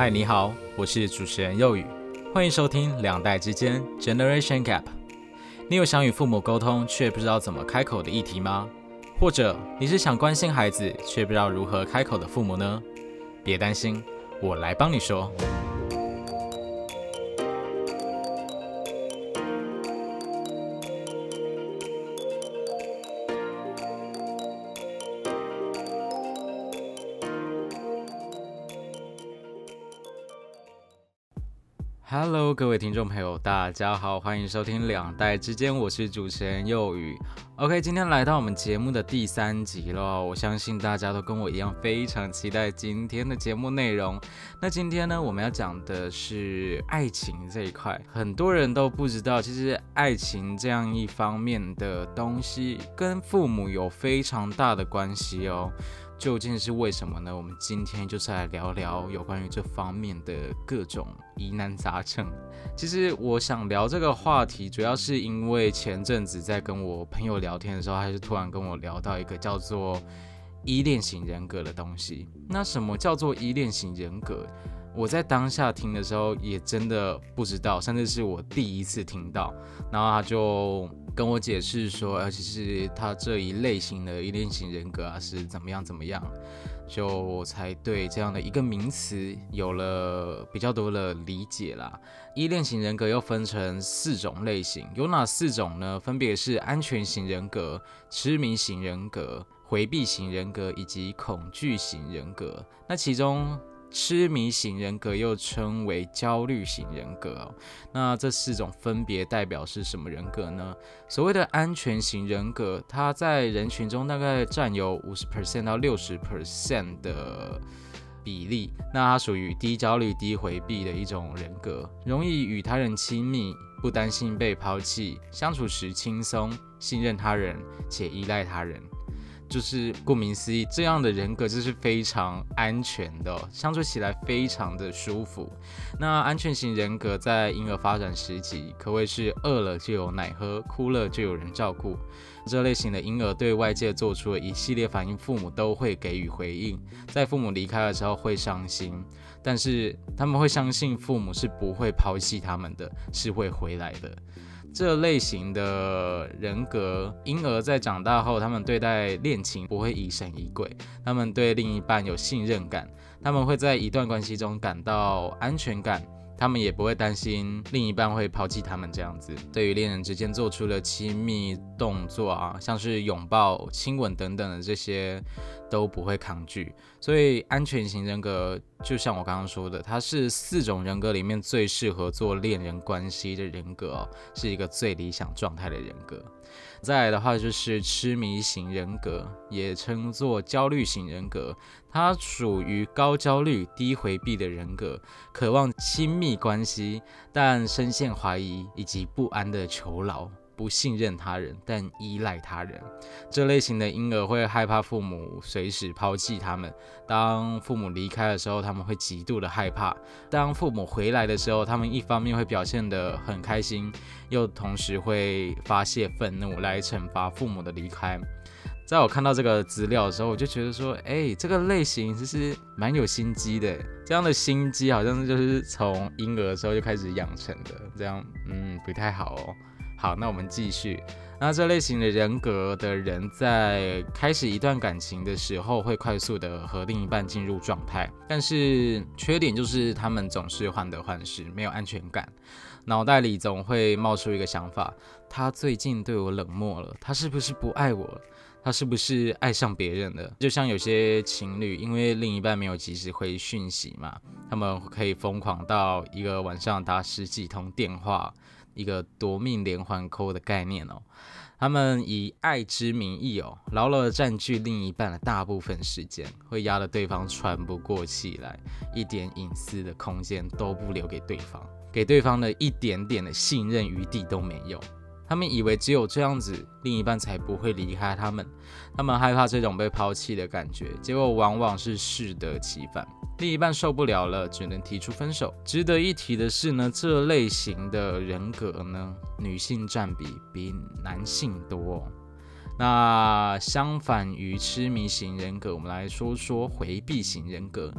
嗨，你好，我是主持人佑宇，欢迎收听两代之间 Generation Gap。你有想与父母沟通却不知道怎么开口的议题吗？或者你是想关心孩子却不知道如何开口的父母呢？别担心，我来帮你说。各位听众朋友，大家好，欢迎收听两代之间，我是主持人幼宇。OK，今天来到我们节目的第三集了，我相信大家都跟我一样非常期待今天的节目内容。那今天呢，我们要讲的是爱情这一块，很多人都不知道，其实爱情这样一方面的东西跟父母有非常大的关系哦。究竟是为什么呢？我们今天就是来聊聊有关于这方面的各种疑难杂症。其实我想聊这个话题，主要是因为前阵子在跟我朋友聊天的时候，他是突然跟我聊到一个叫做依恋型人格的东西。那什么叫做依恋型人格？我在当下听的时候也真的不知道，甚至是我第一次听到。然后他就跟我解释说，而且是他这一类型的依恋型人格啊是怎么样怎么样，就我才对这样的一个名词有了比较多的理解啦。依恋型人格又分成四种类型，有哪四种呢？分别是安全型人格、痴迷型人格、回避型人格以及恐惧型人格。那其中痴迷型人格又称为焦虑型人格哦，那这四种分别代表是什么人格呢？所谓的安全型人格，它在人群中大概占有五十 percent 到六十 percent 的比例，那它属于低焦虑、低回避的一种人格，容易与他人亲密，不担心被抛弃，相处时轻松，信任他人且依赖他人。就是顾名思义，这样的人格就是非常安全的，相处起来非常的舒服。那安全型人格在婴儿发展时期，可谓是饿了就有奶喝，哭了就有人照顾。这类型的婴儿对外界做出了一系列反应，父母都会给予回应。在父母离开的时候会伤心，但是他们会相信父母是不会抛弃他们的，是会回来的。这类型的人格，婴儿在长大后，他们对待恋情不会疑神疑鬼，他们对另一半有信任感，他们会在一段关系中感到安全感。他们也不会担心另一半会抛弃他们这样子。对于恋人之间做出了亲密动作啊，像是拥抱、亲吻等等的这些，都不会抗拒。所以安全型人格，就像我刚刚说的，它是四种人格里面最适合做恋人关系的人格哦，是一个最理想状态的人格。再来的话就是痴迷型人格，也称作焦虑型人格，它属于高焦虑、低回避的人格，渴望亲密关系，但深陷怀疑以及不安的囚牢。不信任他人，但依赖他人，这类型的婴儿会害怕父母随时抛弃他们。当父母离开的时候，他们会极度的害怕；当父母回来的时候，他们一方面会表现得很开心，又同时会发泄愤怒来惩罚父母的离开。在我看到这个资料的时候，我就觉得说，哎，这个类型其实蛮有心机的。这样的心机好像就是从婴儿的时候就开始养成的，这样，嗯，不太好哦。好，那我们继续。那这类型的人格的人，在开始一段感情的时候，会快速的和另一半进入状态，但是缺点就是他们总是患得患失，没有安全感，脑袋里总会冒出一个想法：他最近对我冷漠了，他是不是不爱我了？他是不是爱上别人了？就像有些情侣，因为另一半没有及时回讯息嘛，他们可以疯狂到一个晚上打十几通电话。一个夺命连环扣的概念哦，他们以爱之名义哦，牢牢的占据另一半的大部分时间，会压得对方喘不过气来，一点隐私的空间都不留给对方，给对方的一点点的信任余地都没有。他们以为只有这样子，另一半才不会离开他们。他们害怕这种被抛弃的感觉，结果往往是适得其反。另一半受不了了，只能提出分手。值得一提的是呢，这类型的人格呢，女性占比比男性多。那相反于痴迷型人格，我们来说说回避型人格。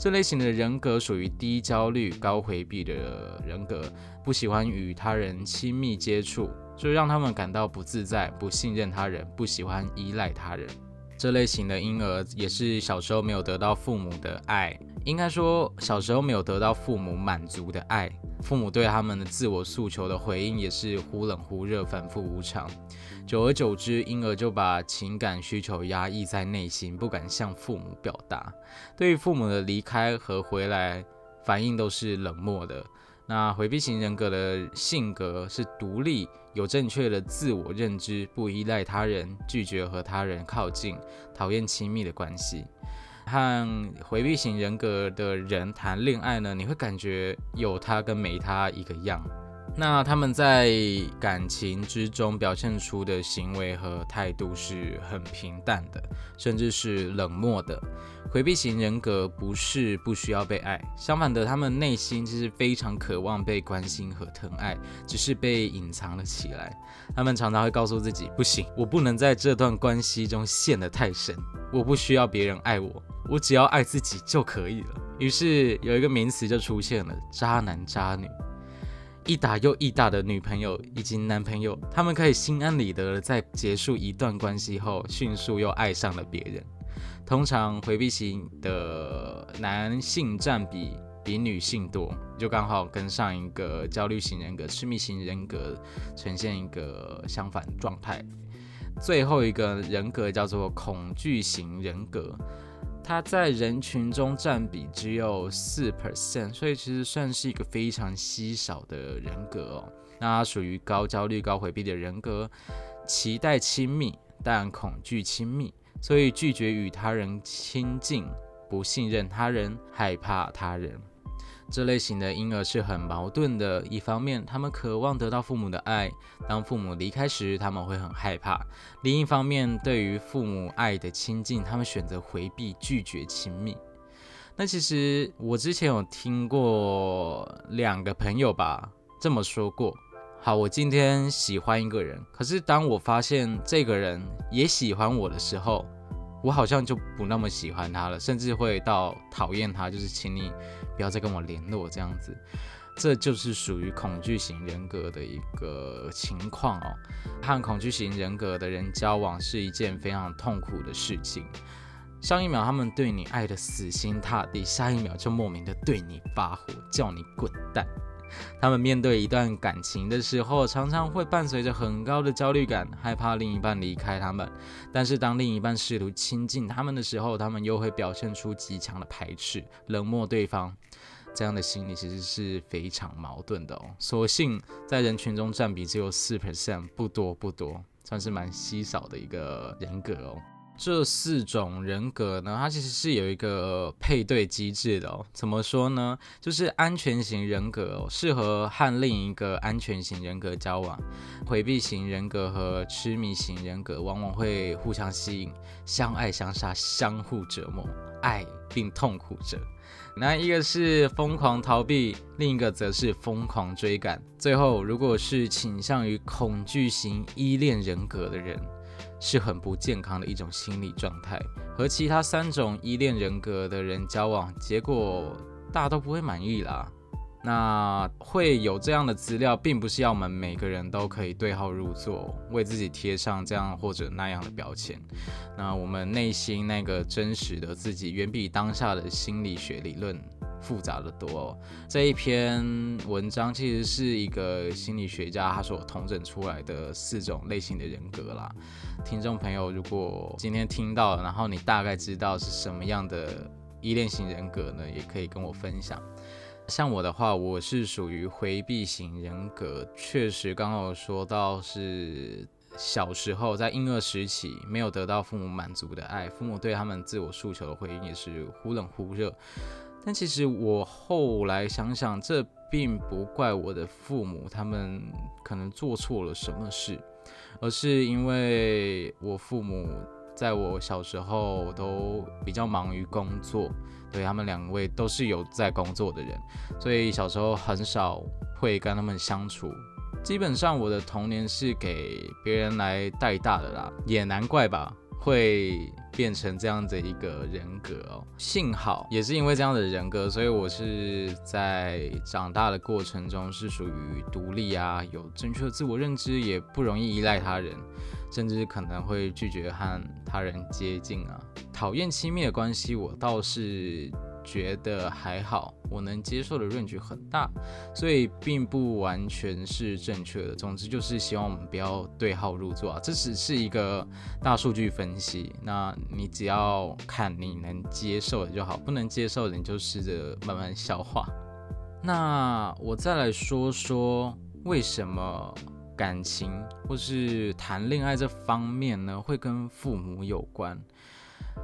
这类型的人格属于低焦虑、高回避的人格，不喜欢与他人亲密接触，就让他们感到不自在，不信任他人，不喜欢依赖他人。这类型的婴儿也是小时候没有得到父母的爱，应该说小时候没有得到父母满足的爱，父母对他们的自我诉求的回应也是忽冷忽热、反复无常。久而久之，婴儿就把情感需求压抑在内心，不敢向父母表达。对于父母的离开和回来，反应都是冷漠的。那回避型人格的性格是独立，有正确的自我认知，不依赖他人，拒绝和他人靠近，讨厌亲密的关系。和回避型人格的人谈恋爱呢，你会感觉有他跟没他一个样。那他们在感情之中表现出的行为和态度是很平淡的，甚至是冷漠的。回避型人格不是不需要被爱，相反的，他们内心其实非常渴望被关心和疼爱，只是被隐藏了起来。他们常常会告诉自己：不行，我不能在这段关系中陷得太深，我不需要别人爱我，我只要爱自己就可以了。于是有一个名词就出现了：渣男渣女。一打又一打的女朋友以及男朋友，他们可以心安理得的在结束一段关系后，迅速又爱上了别人。通常回避型的男性占比比女性多，就刚好跟上一个焦虑型人格、痴迷型人格呈现一个相反状态。最后一个人格叫做恐惧型人格。他在人群中占比只有四 percent，所以其实算是一个非常稀少的人格哦。那属于高焦虑、高回避的人格，期待亲密但恐惧亲密，所以拒绝与他人亲近，不信任他人，害怕他人。这类型的婴儿是很矛盾的，一方面他们渴望得到父母的爱，当父母离开时他们会很害怕；另一方面，对于父母爱的亲近，他们选择回避，拒绝亲密。那其实我之前有听过两个朋友吧这么说过：好，我今天喜欢一个人，可是当我发现这个人也喜欢我的时候，我好像就不那么喜欢他了，甚至会到讨厌他，就是请你不要再跟我联络这样子。这就是属于恐惧型人格的一个情况哦。和恐惧型人格的人交往是一件非常痛苦的事情。上一秒他们对你爱的死心塌地，下一秒就莫名的对你发火，叫你滚蛋。他们面对一段感情的时候，常常会伴随着很高的焦虑感，害怕另一半离开他们。但是当另一半试图亲近他们的时候，他们又会表现出极强的排斥、冷漠对方。这样的心理其实是非常矛盾的哦。所幸在人群中占比只有四 percent，不多不多，算是蛮稀少的一个人格哦。这四种人格呢，它其实是有一个配对机制的哦。怎么说呢？就是安全型人格哦，适合和另一个安全型人格交往；回避型人格和痴迷型人格往往会互相吸引，相爱相杀，相互折磨，爱并痛苦着。那一个是疯狂逃避，另一个则是疯狂追赶。最后，如果是倾向于恐惧型依恋人格的人。是很不健康的一种心理状态，和其他三种依恋人格的人交往，结果大家都不会满意啦。那会有这样的资料，并不是要我们每个人都可以对号入座，为自己贴上这样或者那样的标签。那我们内心那个真实的自己，远比当下的心理学理论。复杂的多，这一篇文章其实是一个心理学家他所统整出来的四种类型的人格啦。听众朋友，如果今天听到，然后你大概知道是什么样的依恋型人格呢，也可以跟我分享。像我的话，我是属于回避型人格，确实刚刚有说到是小时候在婴儿时期没有得到父母满足的爱，父母对他们自我诉求的回应也是忽冷忽热。但其实我后来想想，这并不怪我的父母，他们可能做错了什么事，而是因为我父母在我小时候都比较忙于工作，对他们两位都是有在工作的人，所以小时候很少会跟他们相处，基本上我的童年是给别人来带大的啦，也难怪吧。会变成这样的一个人格哦。幸好也是因为这样的人格，所以我是在长大的过程中是属于独立啊，有正确的自我认知，也不容易依赖他人，甚至可能会拒绝和他人接近啊。讨厌亲密的关系，我倒是。觉得还好，我能接受的范围很大，所以并不完全是正确的。总之就是希望我们不要对号入座啊，这只是一个大数据分析。那你只要看你能接受的就好，不能接受的你就试着慢慢消化。那我再来说说为什么感情或是谈恋爱这方面呢，会跟父母有关。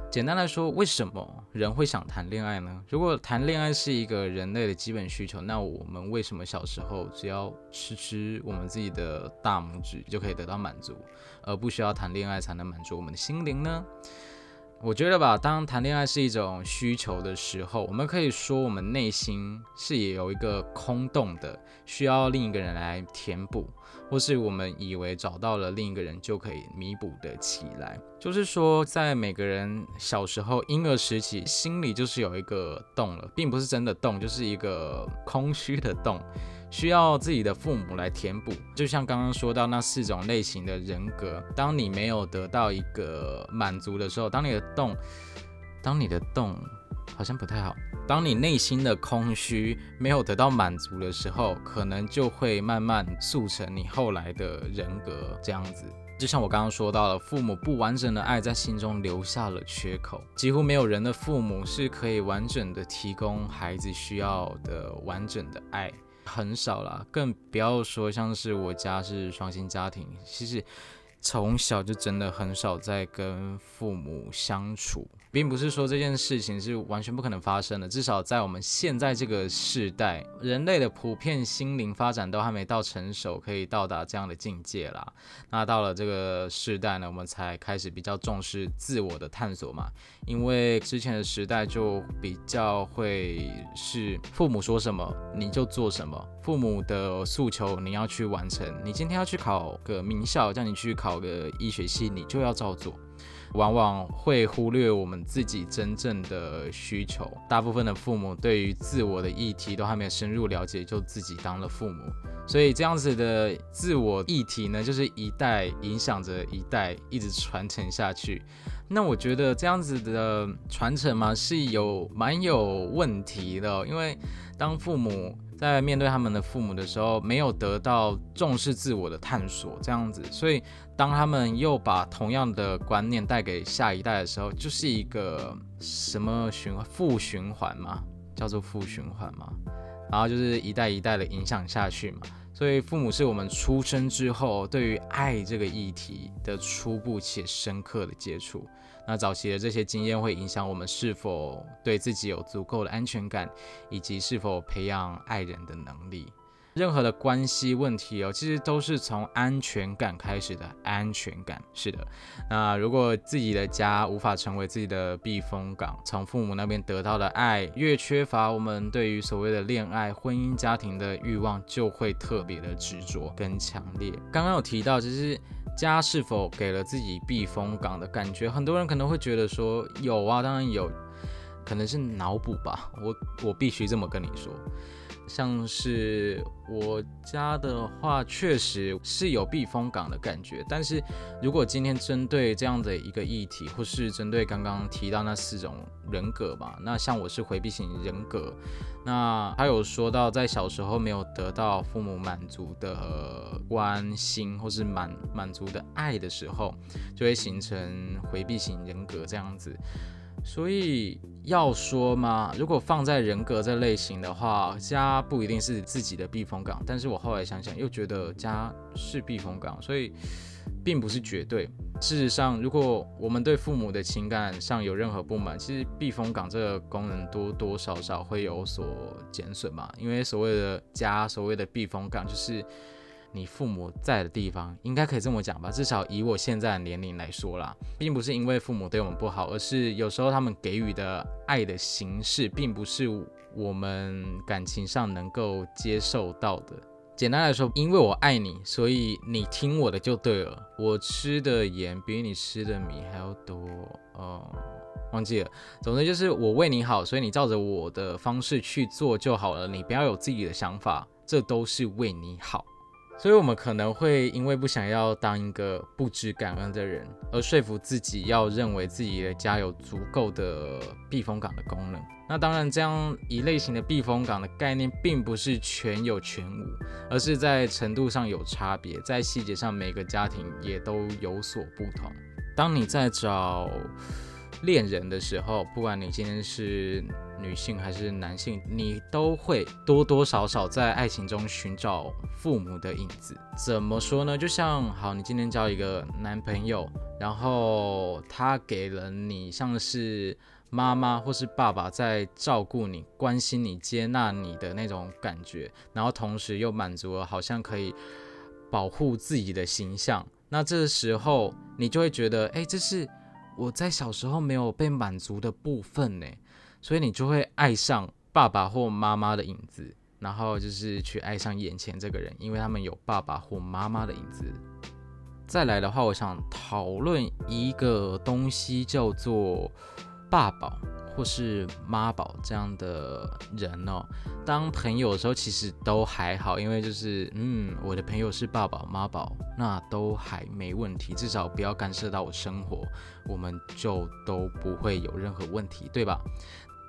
简单来说，为什么人会想谈恋爱呢？如果谈恋爱是一个人类的基本需求，那我们为什么小时候只要吃吃我们自己的大拇指就可以得到满足，而不需要谈恋爱才能满足我们的心灵呢？我觉得吧，当谈恋爱是一种需求的时候，我们可以说我们内心是也有一个空洞的，需要另一个人来填补，或是我们以为找到了另一个人就可以弥补的起来。就是说，在每个人小时候婴儿时期，心里就是有一个洞了，并不是真的洞，就是一个空虚的洞。需要自己的父母来填补，就像刚刚说到那四种类型的人格，当你没有得到一个满足的时候，当你的洞，当你的洞好像不太好，当你内心的空虚没有得到满足的时候，可能就会慢慢塑成你后来的人格这样子。就像我刚刚说到了，父母不完整的爱在心中留下了缺口，几乎没有人的父母是可以完整的提供孩子需要的完整的爱。很少啦，更不要说像是我家是双薪家庭，其实从小就真的很少在跟父母相处。并不是说这件事情是完全不可能发生的，至少在我们现在这个时代，人类的普遍心灵发展都还没到成熟，可以到达这样的境界啦。那到了这个时代呢，我们才开始比较重视自我的探索嘛。因为之前的时代就比较会是父母说什么你就做什么，父母的诉求你要去完成。你今天要去考个名校，叫你去考个医学系，你就要照做。往往会忽略我们自己真正的需求。大部分的父母对于自我的议题都还没有深入了解，就自己当了父母，所以这样子的自我议题呢，就是一代影响着一代，一直传承下去。那我觉得这样子的传承嘛，是有蛮有问题的，因为当父母。在面对他们的父母的时候，没有得到重视自我的探索，这样子，所以当他们又把同样的观念带给下一代的时候，就是一个什么循环负循环嘛，叫做负循环嘛，然后就是一代一代的影响下去嘛。所以父母是我们出生之后对于爱这个议题的初步且深刻的接触。那早期的这些经验会影响我们是否对自己有足够的安全感，以及是否培养爱人的能力。任何的关系问题哦，其实都是从安全感开始的。安全感是的。那如果自己的家无法成为自己的避风港，从父母那边得到的爱越缺乏，我们对于所谓的恋爱、婚姻、家庭的欲望就会特别的执着跟强烈。刚刚有提到，其实。家是否给了自己避风港的感觉？很多人可能会觉得说有啊，当然有，可能是脑补吧。我我必须这么跟你说。像是我家的话，确实是有避风港的感觉。但是如果今天针对这样的一个议题，或是针对刚刚提到那四种人格嘛，那像我是回避型人格，那他有说到在小时候没有得到父母满足的关心，或是满满足的爱的时候，就会形成回避型人格这样子。所以要说嘛，如果放在人格这类型的话，家不一定是自己的避风港。但是我后来想想，又觉得家是避风港，所以并不是绝对。事实上，如果我们对父母的情感上有任何不满，其实避风港这个功能多多少少会有所减损嘛。因为所谓的家，所谓的避风港，就是。你父母在的地方，应该可以这么讲吧？至少以我现在的年龄来说啦，并不是因为父母对我们不好，而是有时候他们给予的爱的形式，并不是我们感情上能够接受到的。简单来说，因为我爱你，所以你听我的就对了。我吃的盐比你吃的米还要多，哦，忘记了。总之就是我为你好，所以你照着我的方式去做就好了。你不要有自己的想法，这都是为你好。所以，我们可能会因为不想要当一个不知感恩的人，而说服自己要认为自己的家有足够的避风港的功能。那当然，这样一类型的避风港的概念，并不是全有全无，而是在程度上有差别，在细节上每个家庭也都有所不同。当你在找恋人的时候，不管你今天是。女性还是男性，你都会多多少少在爱情中寻找父母的影子。怎么说呢？就像好，你今天交一个男朋友，然后他给了你像是妈妈或是爸爸在照顾你、关心你、接纳你的那种感觉，然后同时又满足了好像可以保护自己的形象。那这时候你就会觉得，哎，这是我在小时候没有被满足的部分呢。所以你就会爱上爸爸或妈妈的影子，然后就是去爱上眼前这个人，因为他们有爸爸或妈妈的影子。再来的话，我想讨论一个东西，叫做爸宝或是妈宝这样的人哦。当朋友的时候，其实都还好，因为就是嗯，我的朋友是爸宝妈宝，那都还没问题，至少不要干涉到我生活，我们就都不会有任何问题，对吧？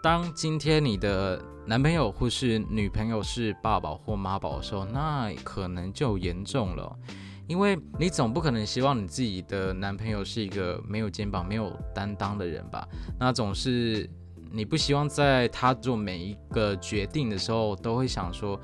当今天你的男朋友或是女朋友是爸宝或妈宝的时候，那可能就严重了，因为你总不可能希望你自己的男朋友是一个没有肩膀、没有担当的人吧？那总是你不希望在他做每一个决定的时候都会想说，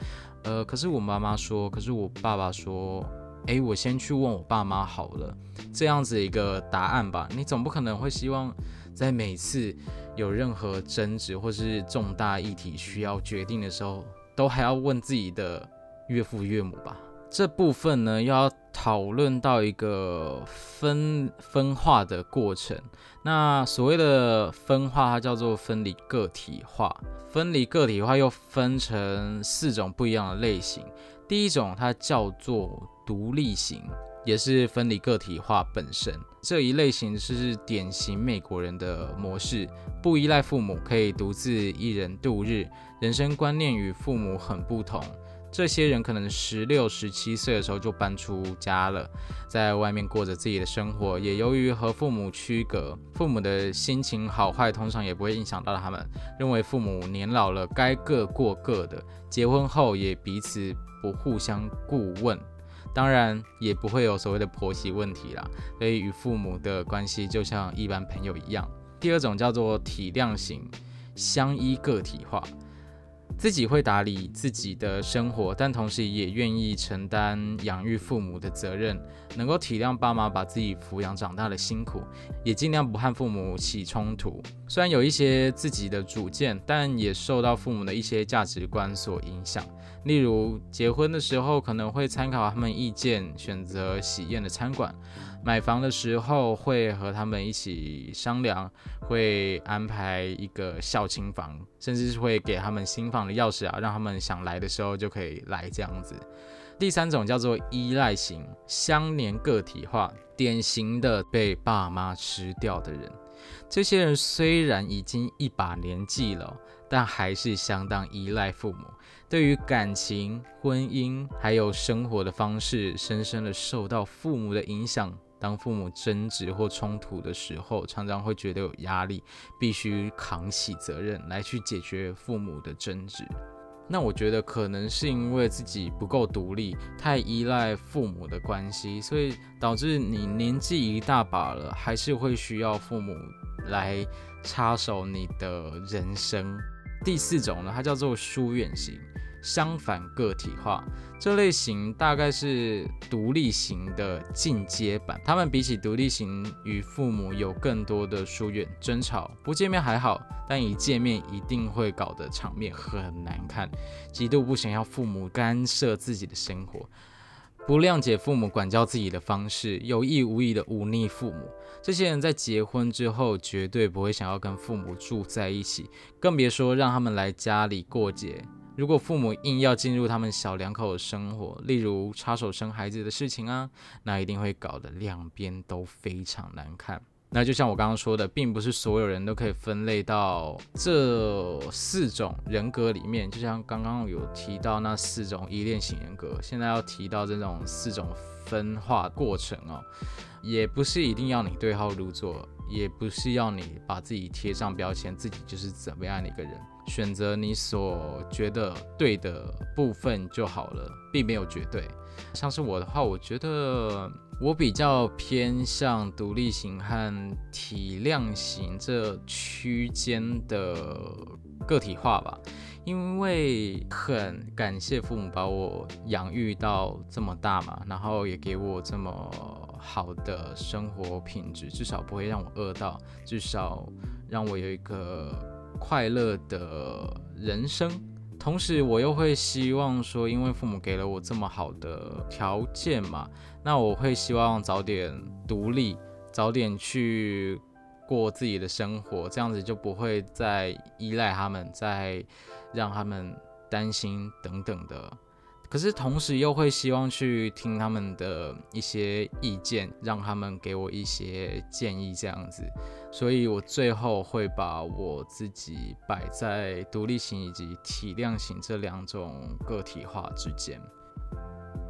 呃，可是我妈妈说，可是我爸爸说，诶，我先去问我爸妈好了，这样子一个答案吧？你总不可能会希望。在每次有任何争执或是重大议题需要决定的时候，都还要问自己的岳父岳母吧。这部分呢，要讨论到一个分分化的过程。那所谓的分化，它叫做分离个体化。分离个体化又分成四种不一样的类型。第一种，它叫做独立型。也是分离个体化本身这一类型是典型美国人的模式，不依赖父母，可以独自一人度日，人生观念与父母很不同。这些人可能十六、十七岁的时候就搬出家了，在外面过着自己的生活，也由于和父母区隔，父母的心情好坏通常也不会影响到他们，认为父母年老了该各过各的，结婚后也彼此不互相顾问。当然也不会有所谓的婆媳问题啦，所以与父母的关系就像一般朋友一样。第二种叫做体谅型，相依个体化，自己会打理自己的生活，但同时也愿意承担养育父母的责任，能够体谅爸妈把自己抚养长大的辛苦，也尽量不和父母起冲突。虽然有一些自己的主见，但也受到父母的一些价值观所影响。例如结婚的时候可能会参考他们意见，选择喜宴的餐馆；买房的时候会和他们一起商量，会安排一个孝亲房，甚至是会给他们新房的钥匙啊，让他们想来的时候就可以来这样子。第三种叫做依赖型，相连个体化，典型的被爸妈吃掉的人。这些人虽然已经一把年纪了，但还是相当依赖父母。对于感情、婚姻还有生活的方式，深深的受到父母的影响。当父母争执或冲突的时候，常常会觉得有压力，必须扛起责任来去解决父母的争执。那我觉得可能是因为自己不够独立，太依赖父母的关系，所以导致你年纪一大把了，还是会需要父母来插手你的人生。第四种呢，它叫做疏远型。相反个体化这类型大概是独立型的进阶版，他们比起独立型与父母有更多的疏远争吵，不见面还好，但一见面一定会搞得场面很难看，极度不想要父母干涉自己的生活，不谅解父母管教自己的方式，有意无意的忤逆父母。这些人在结婚之后绝对不会想要跟父母住在一起，更别说让他们来家里过节。如果父母硬要进入他们小两口的生活，例如插手生孩子的事情啊，那一定会搞得两边都非常难看。那就像我刚刚说的，并不是所有人都可以分类到这四种人格里面。就像刚刚有提到那四种依恋型人格，现在要提到这种四种分化过程哦，也不是一定要你对号入座，也不是要你把自己贴上标签，自己就是怎么样的一个人。选择你所觉得对的部分就好了，并没有绝对。像是我的话，我觉得。我比较偏向独立型和体量型这区间的个体化吧，因为很感谢父母把我养育到这么大嘛，然后也给我这么好的生活品质，至少不会让我饿到，至少让我有一个快乐的人生。同时，我又会希望说，因为父母给了我这么好的条件嘛，那我会希望早点独立，早点去过自己的生活，这样子就不会再依赖他们，再让他们担心等等的。可是同时又会希望去听他们的一些意见，让他们给我一些建议，这样子。所以我最后会把我自己摆在独立型以及体量型这两种个体化之间。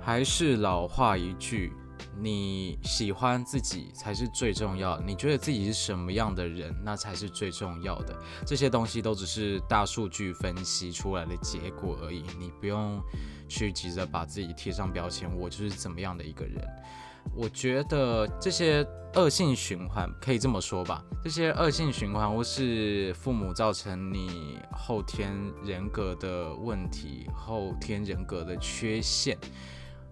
还是老话一句。你喜欢自己才是最重要的。你觉得自己是什么样的人，那才是最重要的。这些东西都只是大数据分析出来的结果而已。你不用去急着把自己贴上标签，我就是怎么样的一个人。我觉得这些恶性循环可以这么说吧，这些恶性循环或是父母造成你后天人格的问题、后天人格的缺陷。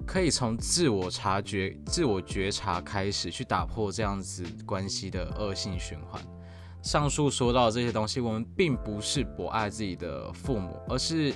可以从自我察觉、自我觉察开始，去打破这样子关系的恶性循环。上述说到这些东西，我们并不是不爱自己的父母，而是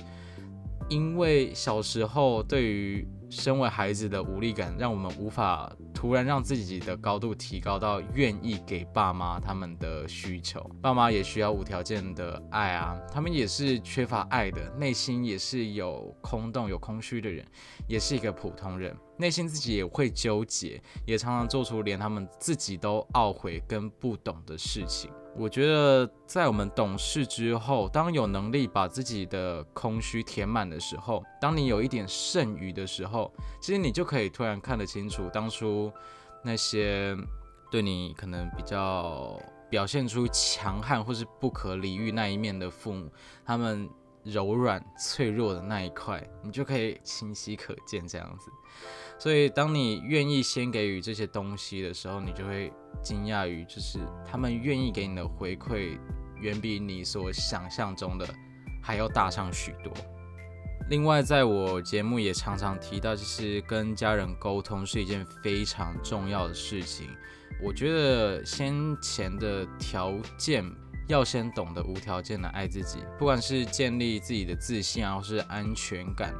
因为小时候对于身为孩子的无力感，让我们无法突然让自己的高度提高到愿意给爸妈他们的需求。爸妈也需要无条件的爱啊，他们也是缺乏爱的，内心也是有空洞、有空虚的人，也是一个普通人，内心自己也会纠结，也常常做出连他们自己都懊悔跟不懂的事情。我觉得，在我们懂事之后，当有能力把自己的空虚填满的时候，当你有一点剩余的时候，其实你就可以突然看得清楚，当初那些对你可能比较表现出强悍或是不可理喻那一面的父母，他们。柔软脆弱的那一块，你就可以清晰可见这样子。所以，当你愿意先给予这些东西的时候，你就会惊讶于，就是他们愿意给你的回馈，远比你所想象中的还要大上许多。另外，在我节目也常常提到，就是跟家人沟通是一件非常重要的事情。我觉得先前的条件。要先懂得无条件的爱自己，不管是建立自己的自信啊，或是安全感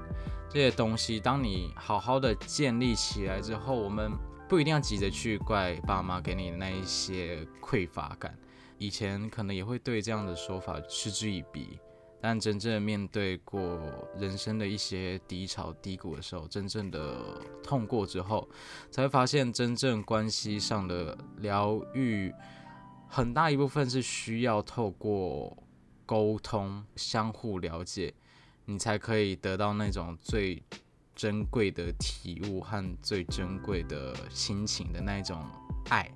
这些东西，当你好好的建立起来之后，我们不一定要急着去怪爸妈给你的那一些匮乏感。以前可能也会对这样的说法嗤之以鼻，但真正面对过人生的一些低潮低谷的时候，真正的痛过之后，才会发现真正关系上的疗愈。很大一部分是需要透过沟通、相互了解，你才可以得到那种最珍贵的体悟和最珍贵的亲情的那种爱。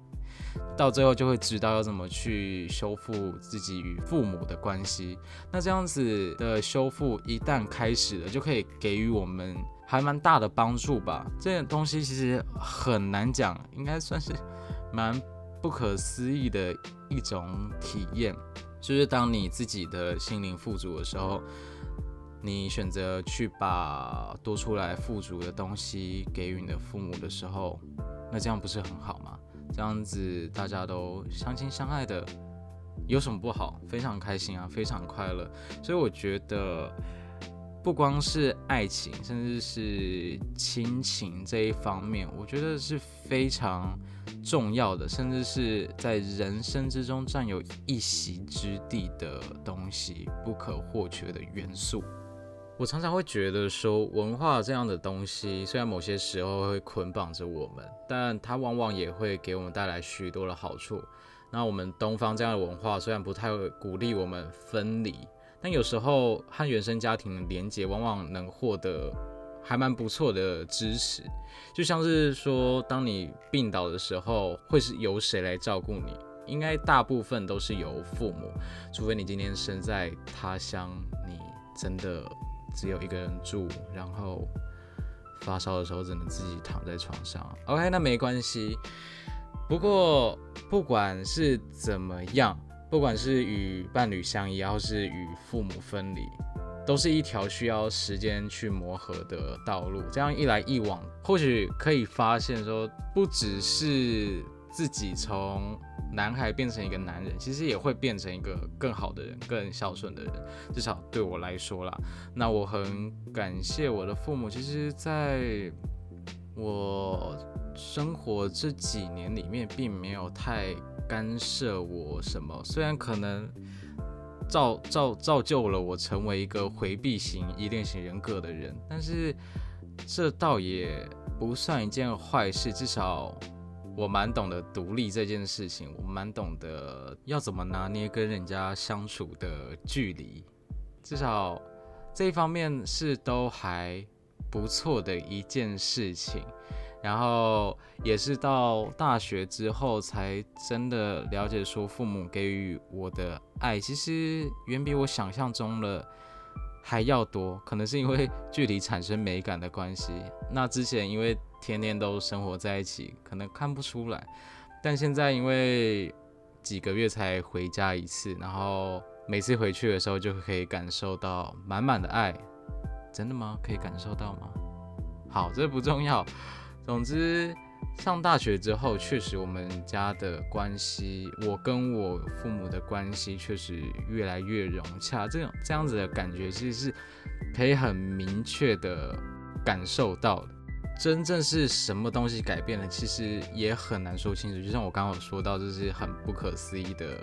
到最后就会知道要怎么去修复自己与父母的关系。那这样子的修复一旦开始了，就可以给予我们还蛮大的帮助吧。这些东西其实很难讲，应该算是蛮。不可思议的一种体验，就是当你自己的心灵富足的时候，你选择去把多出来富足的东西给予你的父母的时候，那这样不是很好吗？这样子大家都相亲相爱的，有什么不好？非常开心啊，非常快乐。所以我觉得。不光是爱情，甚至是亲情这一方面，我觉得是非常重要的，甚至是在人生之中占有一席之地的东西，不可或缺的元素。我常常会觉得说，文化这样的东西，虽然某些时候会捆绑着我们，但它往往也会给我们带来许多的好处。那我们东方这样的文化，虽然不太鼓励我们分离，但有时候和原生家庭的连结，往往能获得还蛮不错的支持。就像是说，当你病倒的时候，会是由谁来照顾你？应该大部分都是由父母，除非你今天身在他乡，你真的。只有一个人住，然后发烧的时候只能自己躺在床上。OK，那没关系。不过不管是怎么样，不管是与伴侣相依，或是与父母分离，都是一条需要时间去磨合的道路。这样一来一往，或许可以发现说，不只是自己从。男孩变成一个男人，其实也会变成一个更好的人，更孝顺的人。至少对我来说啦，那我很感谢我的父母。其实，在我生活这几年里面，并没有太干涉我什么。虽然可能造造造就了我成为一个回避型依恋型人格的人，但是这倒也不算一件坏事。至少。我蛮懂得独立这件事情，我蛮懂得要怎么拿捏跟人家相处的距离，至少这一方面是都还不错的一件事情。然后也是到大学之后才真的了解，说父母给予我的爱，其实远比我想象中的还要多。可能是因为 距离产生美感的关系。那之前因为。天天都生活在一起，可能看不出来，但现在因为几个月才回家一次，然后每次回去的时候就可以感受到满满的爱。真的吗？可以感受到吗？好，这不重要。总之，上大学之后，确实我们家的关系，我跟我父母的关系确实越来越融洽。这种这样子的感觉，其实是可以很明确的感受到的。真正是什么东西改变了，其实也很难说清楚。就像我刚刚有说到，这是很不可思议的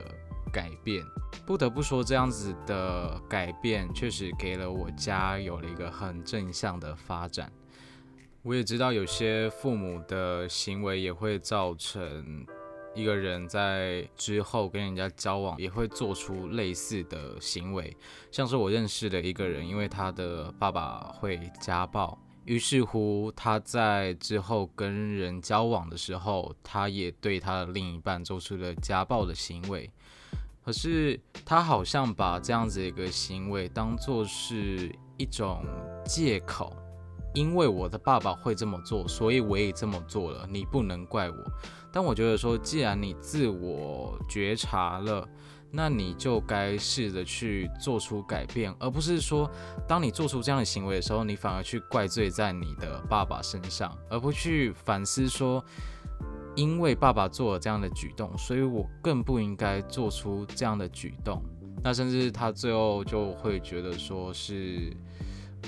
改变。不得不说，这样子的改变确实给了我家有了一个很正向的发展。我也知道，有些父母的行为也会造成一个人在之后跟人家交往也会做出类似的行为。像是我认识的一个人，因为他的爸爸会家暴。于是乎，他在之后跟人交往的时候，他也对他的另一半做出了家暴的行为。可是他好像把这样子一个行为当做是一种借口，因为我的爸爸会这么做，所以我也这么做了，你不能怪我。但我觉得说，既然你自我觉察了。那你就该试着去做出改变，而不是说，当你做出这样的行为的时候，你反而去怪罪在你的爸爸身上，而不去反思说，因为爸爸做了这样的举动，所以我更不应该做出这样的举动。那甚至他最后就会觉得说是，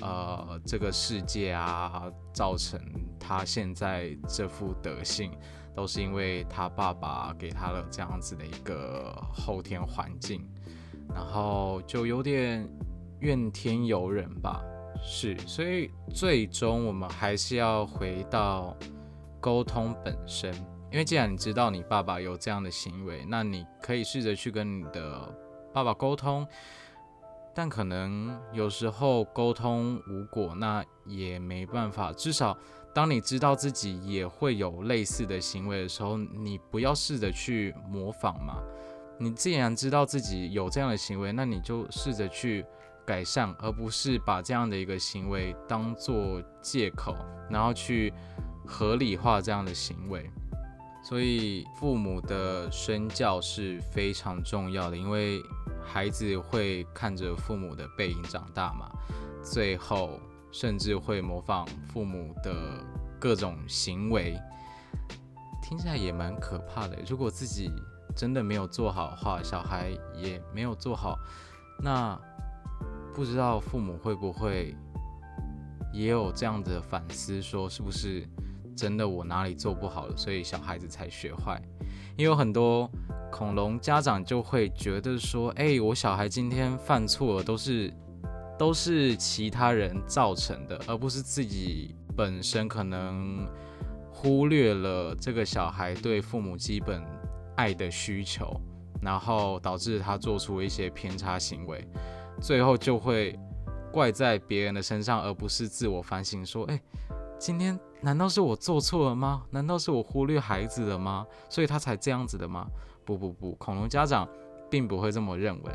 呃，这个世界啊，造成他现在这副德性。都是因为他爸爸给他了这样子的一个后天环境，然后就有点怨天尤人吧。是，所以最终我们还是要回到沟通本身。因为既然你知道你爸爸有这样的行为，那你可以试着去跟你的爸爸沟通。但可能有时候沟通无果，那也没办法。至少。当你知道自己也会有类似的行为的时候，你不要试着去模仿嘛。你既然知道自己有这样的行为，那你就试着去改善，而不是把这样的一个行为当做借口，然后去合理化这样的行为。所以，父母的身教是非常重要的，因为孩子会看着父母的背影长大嘛。最后。甚至会模仿父母的各种行为，听起来也蛮可怕的。如果自己真的没有做好的话，小孩也没有做好，那不知道父母会不会也有这样的反思，说是不是真的我哪里做不好了，所以小孩子才学坏？因为很多恐龙家长就会觉得说，哎，我小孩今天犯错了，都是。都是其他人造成的，而不是自己本身可能忽略了这个小孩对父母基本爱的需求，然后导致他做出一些偏差行为，最后就会怪在别人的身上，而不是自我反省，说：“哎，今天难道是我做错了吗？难道是我忽略孩子了吗？所以他才这样子的吗？”不不不，恐龙家长并不会这么认为。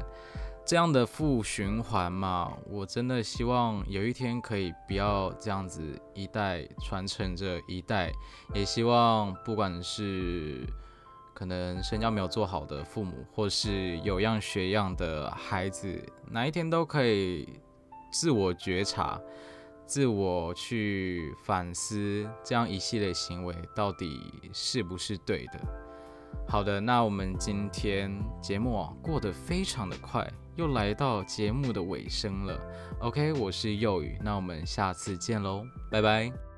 这样的负循环嘛，我真的希望有一天可以不要这样子一代传承着一代，也希望不管是可能身教没有做好的父母，或是有样学样的孩子，哪一天都可以自我觉察、自我去反思，这样一系列行为到底是不是对的。好的，那我们今天节目啊过得非常的快。又来到节目的尾声了，OK，我是幼宇，那我们下次见喽，拜拜。